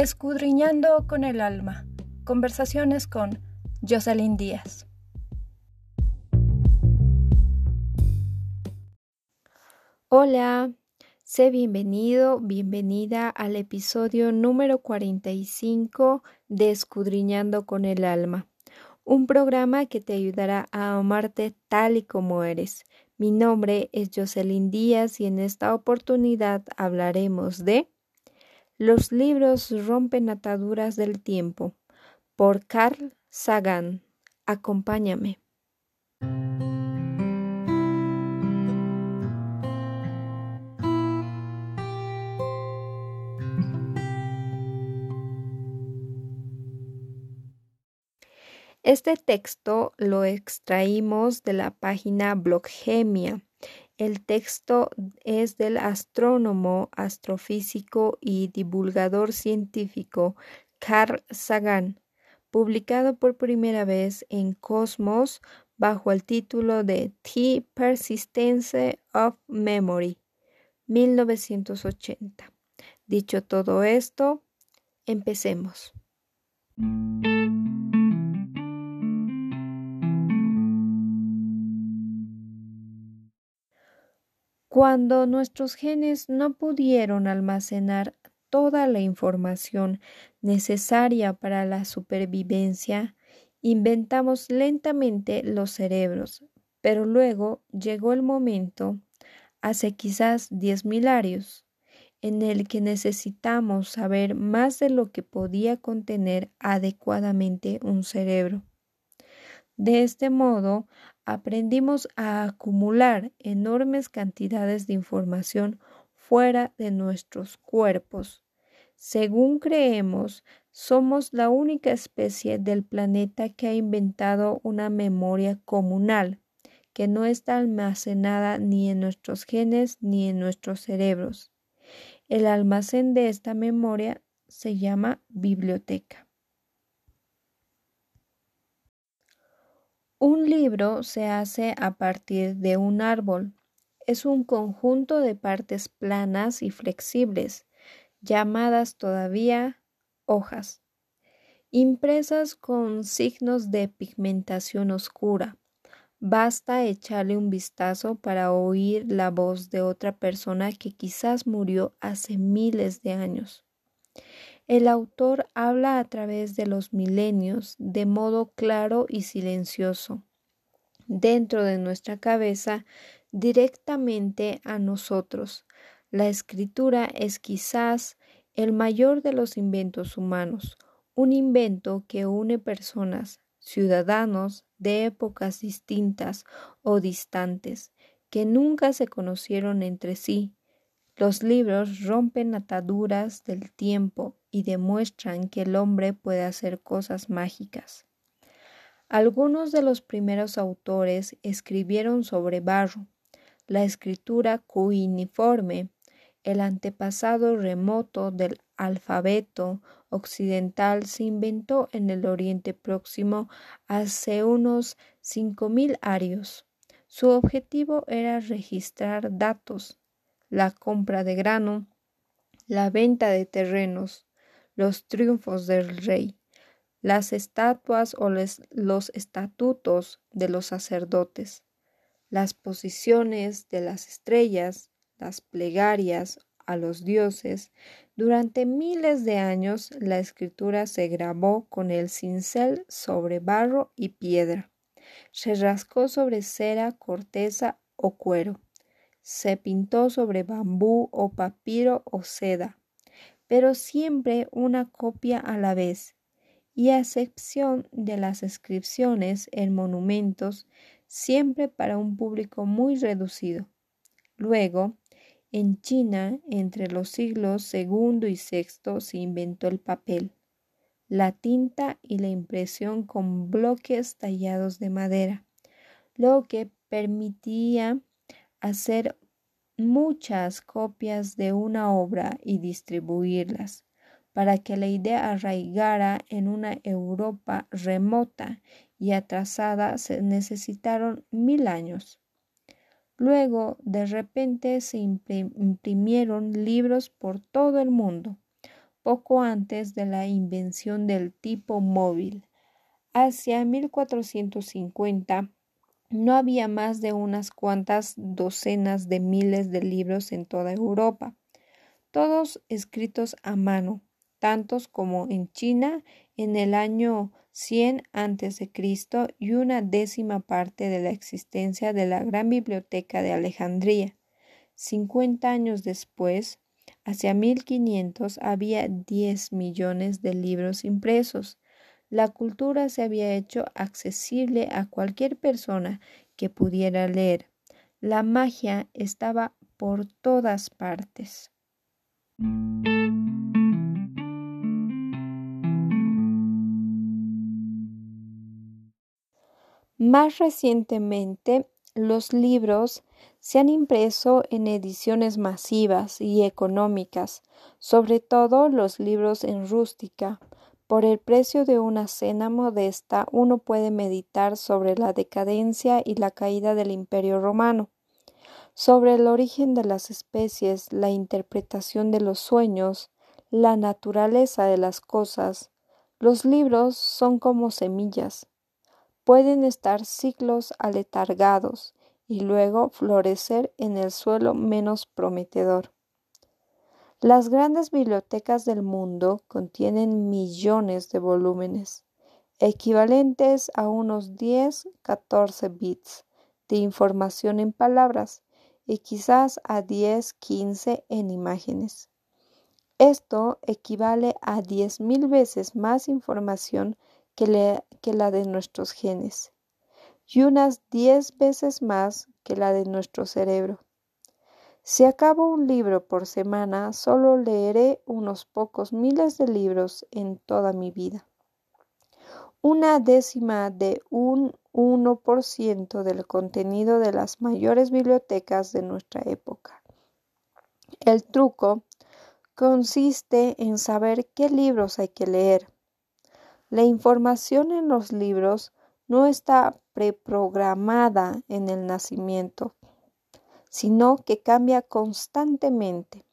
Escudriñando con el alma. Conversaciones con Jocelyn Díaz. Hola, sé bienvenido, bienvenida al episodio número 45 de Escudriñando con el alma, un programa que te ayudará a amarte tal y como eres. Mi nombre es Jocelyn Díaz y en esta oportunidad hablaremos de los libros rompen ataduras del tiempo por Carl Sagan. Acompáñame. Este texto lo extraímos de la página Bloggemia el texto es del astrónomo, astrofísico y divulgador científico Carl Sagan, publicado por primera vez en Cosmos bajo el título de The Persistence of Memory, 1980. Dicho todo esto, empecemos. Cuando nuestros genes no pudieron almacenar toda la información necesaria para la supervivencia, inventamos lentamente los cerebros, pero luego llegó el momento, hace quizás diez mil años, en el que necesitamos saber más de lo que podía contener adecuadamente un cerebro. De este modo, aprendimos a acumular enormes cantidades de información fuera de nuestros cuerpos. Según creemos, somos la única especie del planeta que ha inventado una memoria comunal, que no está almacenada ni en nuestros genes ni en nuestros cerebros. El almacén de esta memoria se llama biblioteca. Un libro se hace a partir de un árbol. Es un conjunto de partes planas y flexibles, llamadas todavía hojas, impresas con signos de pigmentación oscura. Basta echarle un vistazo para oír la voz de otra persona que quizás murió hace miles de años. El autor habla a través de los milenios de modo claro y silencioso, dentro de nuestra cabeza, directamente a nosotros. La escritura es quizás el mayor de los inventos humanos, un invento que une personas, ciudadanos de épocas distintas o distantes, que nunca se conocieron entre sí. Los libros rompen ataduras del tiempo y demuestran que el hombre puede hacer cosas mágicas. Algunos de los primeros autores escribieron sobre barro, la escritura cuiniforme, el antepasado remoto del alfabeto occidental se inventó en el Oriente Próximo hace unos cinco mil años. Su objetivo era registrar datos, la compra de grano, la venta de terrenos, los triunfos del rey, las estatuas o los estatutos de los sacerdotes, las posiciones de las estrellas, las plegarias a los dioses. Durante miles de años la escritura se grabó con el cincel sobre barro y piedra. Se rascó sobre cera, corteza o cuero. Se pintó sobre bambú o papiro o seda pero siempre una copia a la vez, y a excepción de las inscripciones en monumentos, siempre para un público muy reducido. Luego, en China, entre los siglos segundo y sexto, se inventó el papel, la tinta y la impresión con bloques tallados de madera, lo que permitía hacer muchas copias de una obra y distribuirlas, para que la idea arraigara en una Europa remota y atrasada se necesitaron mil años. Luego, de repente, se imprimieron libros por todo el mundo. poco antes de la invención del tipo móvil. Hacia 1450 no había más de unas cuantas docenas de miles de libros en toda Europa, todos escritos a mano, tantos como en China en el año 100 a.C. y una décima parte de la existencia de la gran biblioteca de Alejandría. Cincuenta años después, hacia 1500, había 10 millones de libros impresos. La cultura se había hecho accesible a cualquier persona que pudiera leer. La magia estaba por todas partes. Más recientemente, los libros se han impreso en ediciones masivas y económicas, sobre todo los libros en rústica. Por el precio de una cena modesta uno puede meditar sobre la decadencia y la caída del imperio romano, sobre el origen de las especies, la interpretación de los sueños, la naturaleza de las cosas. Los libros son como semillas, pueden estar siglos aletargados y luego florecer en el suelo menos prometedor. Las grandes bibliotecas del mundo contienen millones de volúmenes, equivalentes a unos 10-14 bits de información en palabras y quizás a 10-15 en imágenes. Esto equivale a 10.000 veces más información que, la de nuestros genes y unas diez veces más que la de nuestro cerebro. Si acabo un libro por semana, solo leeré unos pocos miles de libros en toda mi vida. Una décima de un 1% del contenido de las mayores bibliotecas de nuestra época. El truco consiste en saber qué libros hay que leer la información en los libros no está preprogramada en el nacimiento, sino que cambia constantemente.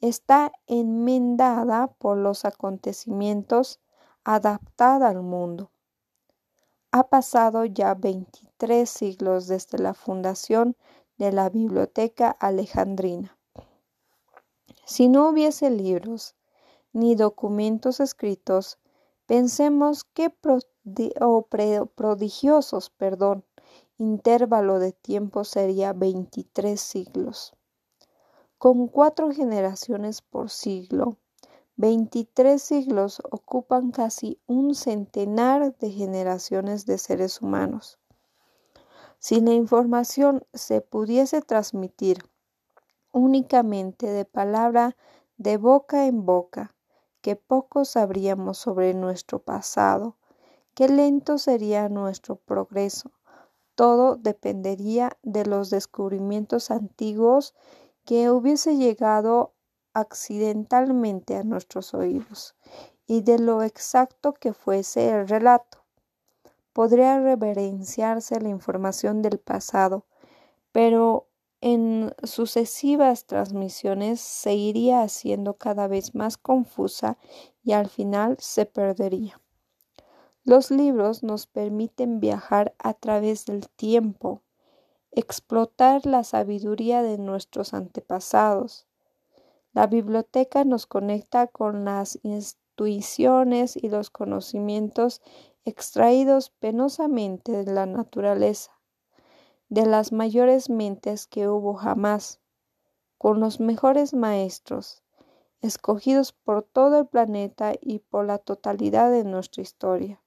Está enmendada por los acontecimientos, adaptada al mundo. Ha pasado ya 23 siglos desde la fundación de la Biblioteca Alejandrina. Si no hubiese libros ni documentos escritos, Pensemos qué prodigiosos perdón, intervalo de tiempo sería 23 siglos. Con cuatro generaciones por siglo, 23 siglos ocupan casi un centenar de generaciones de seres humanos. Si la información se pudiese transmitir únicamente de palabra de boca en boca, que poco sabríamos sobre nuestro pasado, qué lento sería nuestro progreso. Todo dependería de los descubrimientos antiguos que hubiese llegado accidentalmente a nuestros oídos y de lo exacto que fuese el relato. Podría reverenciarse la información del pasado, pero en sucesivas transmisiones se iría haciendo cada vez más confusa y al final se perdería. Los libros nos permiten viajar a través del tiempo, explotar la sabiduría de nuestros antepasados. La biblioteca nos conecta con las intuiciones y los conocimientos extraídos penosamente de la naturaleza de las mayores mentes que hubo jamás, con los mejores maestros, escogidos por todo el planeta y por la totalidad de nuestra historia,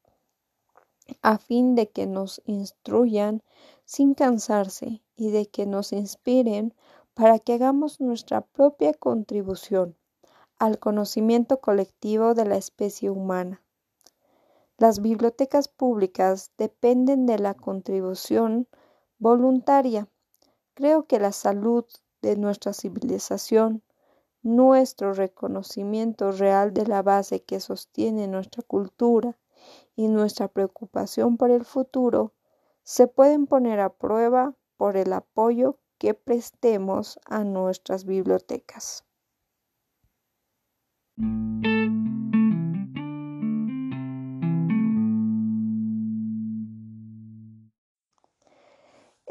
a fin de que nos instruyan sin cansarse y de que nos inspiren para que hagamos nuestra propia contribución al conocimiento colectivo de la especie humana. Las bibliotecas públicas dependen de la contribución voluntaria. Creo que la salud de nuestra civilización, nuestro reconocimiento real de la base que sostiene nuestra cultura y nuestra preocupación por el futuro se pueden poner a prueba por el apoyo que prestemos a nuestras bibliotecas.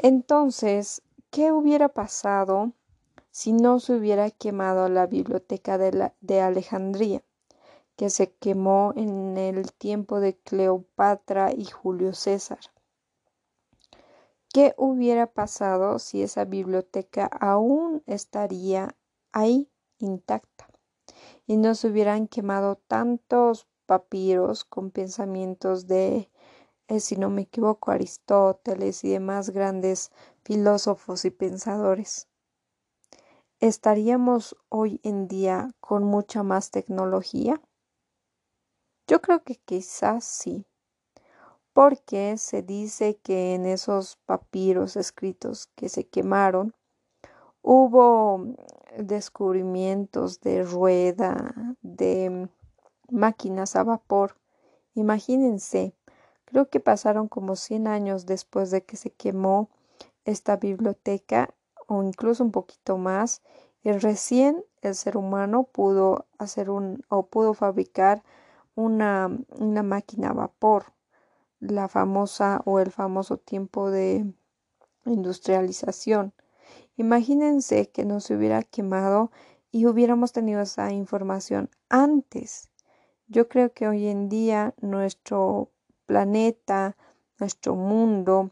Entonces, ¿qué hubiera pasado si no se hubiera quemado la biblioteca de, Alejandría? Que se quemó en el tiempo de Cleopatra y Julio César? ¿Qué hubiera pasado si esa biblioteca aún estaría ahí intacta y no se hubieran quemado tantos papiros con pensamientos de, eh, si no me equivoco, Aristóteles y demás grandes filósofos y pensadores? ¿Estaríamos hoy en día con mucha más tecnología? Yo creo que quizás sí porque se dice que en esos papiros escritos que se quemaron hubo descubrimientos de rueda, de máquinas a vapor. Imagínense, creo que pasaron como 100 años después de que se quemó esta biblioteca o incluso un poquito más y recién el ser humano pudo hacer un o pudo fabricar una, una máquina a vapor la famosa o el famoso tiempo de industrialización. Imagínense que no se hubiera quemado y hubiéramos tenido esa información antes. Yo creo que hoy en día nuestro planeta, nuestro mundo,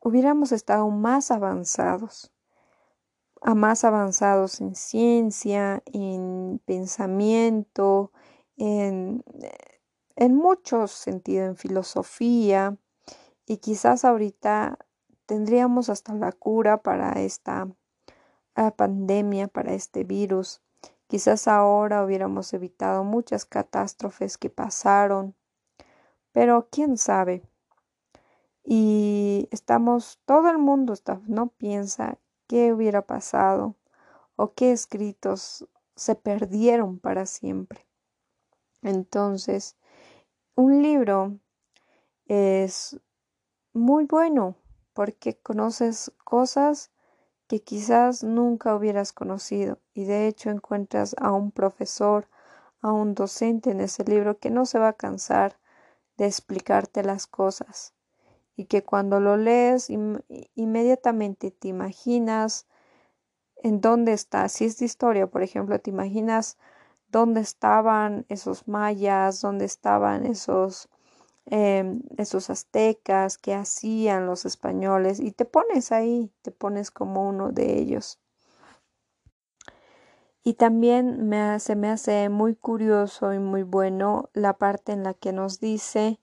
hubiéramos estado más avanzados, a más avanzados en ciencia, en pensamiento, en muchos sentidos, en filosofía, y quizás ahorita tendríamos hasta la cura para esta ah, pandemia, para este virus. Quizás ahora hubiéramos evitado muchas catástrofes que pasaron, pero quién sabe. Y estamos, todo el mundo está, no piensa qué hubiera pasado o qué escritos se perdieron para siempre. Entonces, un libro es muy bueno porque conoces cosas que quizás nunca hubieras conocido y de hecho encuentras a un profesor, a un docente en ese libro que no se va a cansar de explicarte las cosas y que cuando lo lees inmediatamente te imaginas en dónde está, si es de historia, por ejemplo, te imaginas dónde estaban esos mayas, dónde estaban esos, em, esos aztecas, qué hacían los españoles, y te pones ahí, te pones como uno de ellos. Y también me se me hace muy curioso y muy bueno la parte en la que nos dice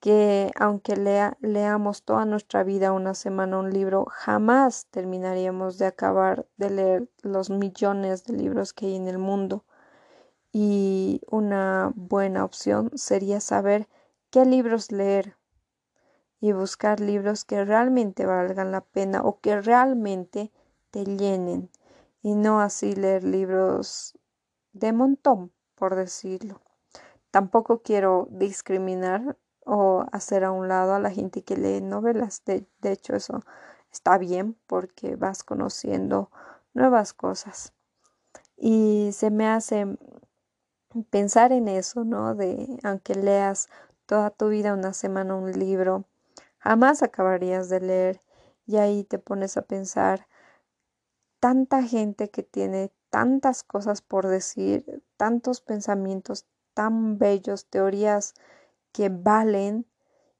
que aunque lea, leamos toda nuestra vida una semana un libro, jamás terminaríamos de acabar de leer los millones de libros que hay en el mundo y una buena opción sería saber qué libros leer y buscar libros que realmente valgan la pena o que realmente te llenen y no así leer libros de montón, por decirlo. Tampoco quiero discriminar o hacer a un lado a la gente que lee novelas. De, de hecho, eso está bien porque vas conociendo nuevas cosas. Y se me hace pensar en eso, ¿no? De aunque leas toda tu vida una semana un libro, jamás acabarías de leer y ahí te pones a pensar tanta gente que tiene tantas cosas por decir, tantos pensamientos tan bellos, teorías que valen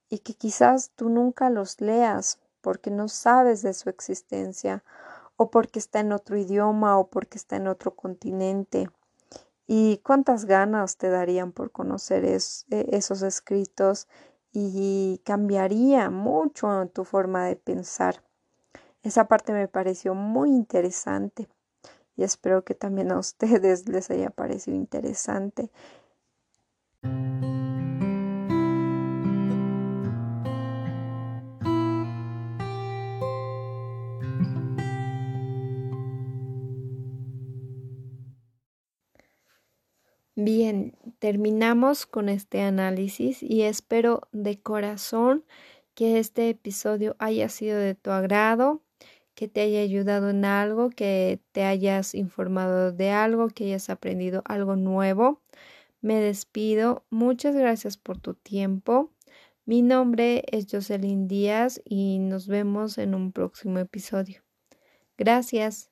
y que quizás tú nunca los leas porque no sabes de su existencia o porque está en otro idioma o porque está en otro continente y cuántas ganas te darían por conocer e, esos escritos y cambiaría mucho tu forma de pensar. Esa parte me pareció muy interesante y espero que también a ustedes les haya parecido interesante. Bien, terminamos con este análisis y espero de corazón que este episodio haya sido de tu agrado, que te haya ayudado en algo, que te hayas informado de algo, que hayas aprendido algo nuevo. Me despido. Muchas gracias por tu tiempo. Mi nombre es Jocelyn Díaz y nos vemos en un próximo episodio. Gracias.